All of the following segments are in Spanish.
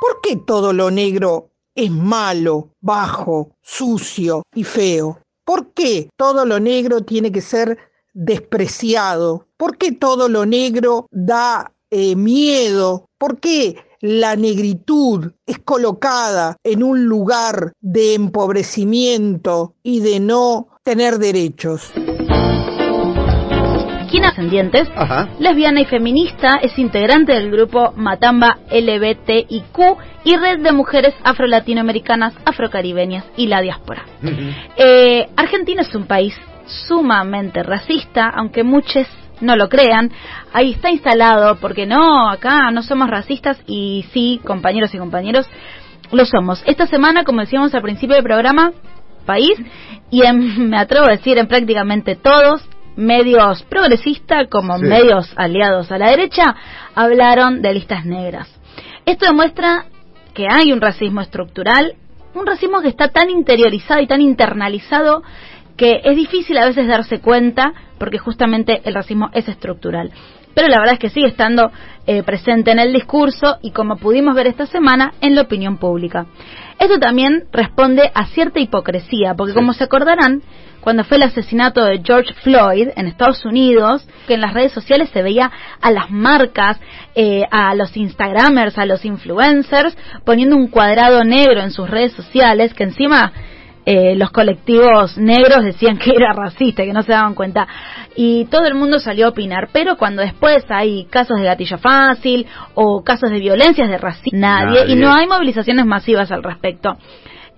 ¿Por qué todo lo negro es malo, bajo, sucio y feo? ¿Por qué todo lo negro tiene que ser despreciado? ¿Por qué todo lo negro da eh, miedo? ¿Por qué la negritud es colocada en un lugar de empobrecimiento y de no tener derechos? Gina Ascendientes, lesbiana y feminista, es integrante del grupo Matamba LBTIQ y Red de Mujeres Afro-Latinoamericanas, Afrocaribeñas y la Diáspora. Eh, Argentina es un país sumamente racista, aunque muchos no lo crean, ahí está instalado, porque no, acá no somos racistas y sí, compañeros y compañeros, lo somos. Esta semana, como decíamos al principio del programa, país, y me atrevo a decir en prácticamente todos, medios progresistas como medios aliados a la derecha hablaron de listas negras. Esto demuestra que hay un racismo estructural, un racismo que está tan interiorizado y tan internalizado que es difícil a veces darse cuenta porque justamente el racismo es estructural. Pero la verdad es que sigue estando eh, presente en el discurso y como pudimos ver esta semana en la opinión pública. Esto también responde a cierta hipocresía, porque como se acordarán, cuando fue el asesinato de George Floyd en Estados Unidos, que en las redes sociales se veía a las marcas, eh, a los Instagramers, a los influencers, poniendo un cuadrado negro en sus redes sociales, que encima eh, los colectivos negros decían que era racista, que no se daban cuenta. Y todo el mundo salió a opinar. Pero cuando después hay casos de gatillo fácil o casos de violencias de racismo, nadie, Y no hay movilizaciones masivas al respecto.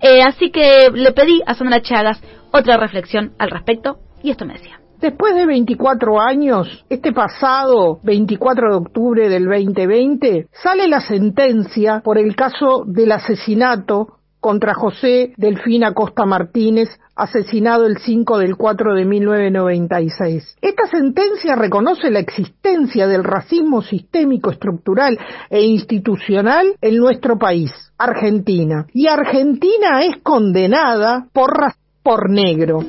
Eh, así que le pedí a Sandra Chagas otra reflexión al respecto y esto me decía. Después de 24 años, este pasado 24 de octubre del 2020, sale la sentencia por el caso del asesinato contra José Delfina Costa Martínez, asesinado el 5 del 4 de 1996. Esta sentencia reconoce la existencia del racismo sistémico, estructural e institucional en nuestro país, Argentina. Y Argentina es condenada por, por negro.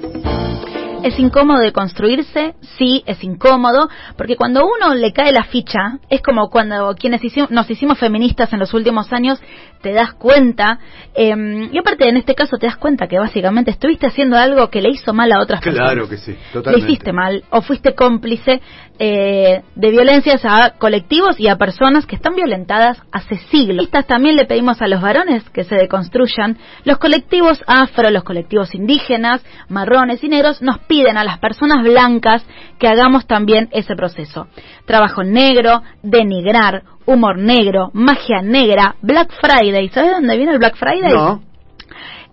¿Es incómodo de construirse? Sí, es incómodo, porque cuando uno le cae la ficha, es como cuando quienes nos hicimos feministas en los últimos años, te das cuenta, eh, y aparte en este caso te das cuenta que básicamente estuviste haciendo algo que le hizo mal a otras personas. Claro que sí, totalmente. Le hiciste mal, o fuiste cómplice eh, de violencias a colectivos y a personas que están violentadas hace siglos. También le pedimos a los varones que se deconstruyan. Los colectivos afro, los colectivos indígenas, marrones y negros nos piden a las personas blancas que hagamos también ese proceso. Trabajo negro, denigrar, humor negro, magia negra, Black Friday. ¿Sabes dónde viene el Black Friday? No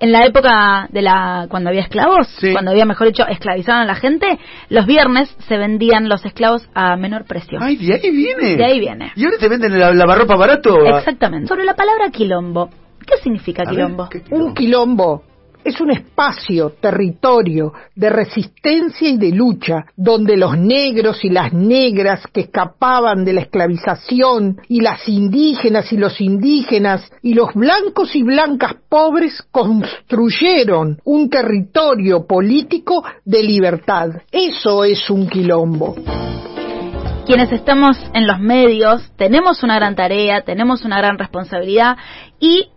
en la época de la cuando había esclavos, cuando había, mejor dicho, esclavizaban a la gente, los viernes se vendían los esclavos a menor precio. Ay, de ahí viene. De ahí viene. ¿Y ahora te venden el lavarropa barato? Exactamente. Sobre la palabra quilombo. ¿Qué significa quilombo? Un quilombo es un espacio, territorio de resistencia y de lucha, donde los negros y las negras que escapaban de la esclavización y las indígenas y los indígenas y los blancos y blancas pobres construyeron un territorio político de libertad. Eso es un quilombo quienes estamos en los medios tenemos una gran tarea, tenemos una gran responsabilidad y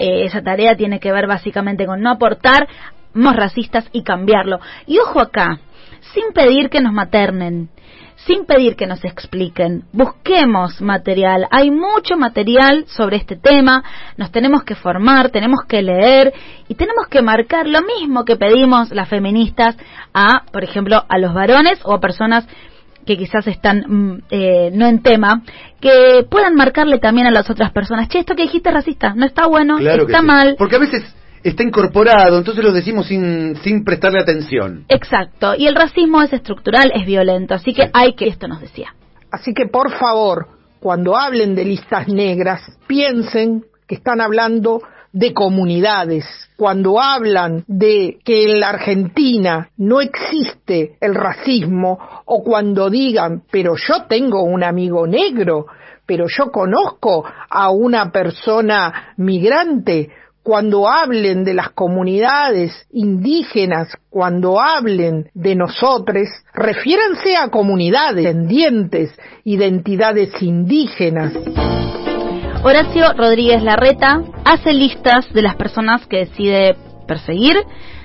eh, esa tarea tiene que ver básicamente con no aportar más racistas y cambiarlo. Y ojo acá, sin pedir que nos maternen, sin pedir que nos expliquen, busquemos material. Hay mucho material sobre este tema, nos tenemos que formar, tenemos que leer y tenemos que marcar lo mismo que pedimos las feministas a, por ejemplo, a los varones o a personas que quizás están mm, eh, no en tema, que puedan marcarle también a las otras personas, che, esto que dijiste racista, no está bueno, está mal. Porque a veces está incorporado, entonces lo decimos sin, sin prestarle atención. Exacto, y el racismo es estructural, es violento, así que hay que, esto nos decía. Así que por favor, cuando hablen de listas negras, piensen que están hablando de comunidades, cuando hablan de que en la Argentina no existe el racismo, o cuando digan, pero yo tengo un amigo negro, pero yo conozco a una persona migrante, cuando hablen de las comunidades indígenas, cuando hablen de nosotros, refiéranse a comunidades, descendientes, identidades indígenas. Horacio Rodríguez Larreta hace listas de las personas que decide perseguir,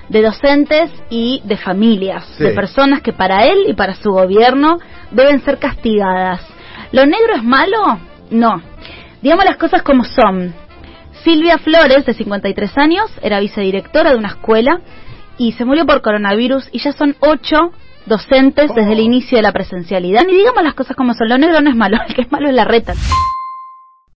de docentes y de familias, de personas que para él y para su gobierno deben ser castigadas. ¿Lo negro es malo? No. Digamos las cosas como son. Silvia Flores, de 53 años, era vicedirectora de una escuela y se murió por coronavirus y ya son ocho docentes desde el oh. inicio de la presencialidad. Y digamos las cosas como son. Lo negro no es malo, el que es malo es la reta.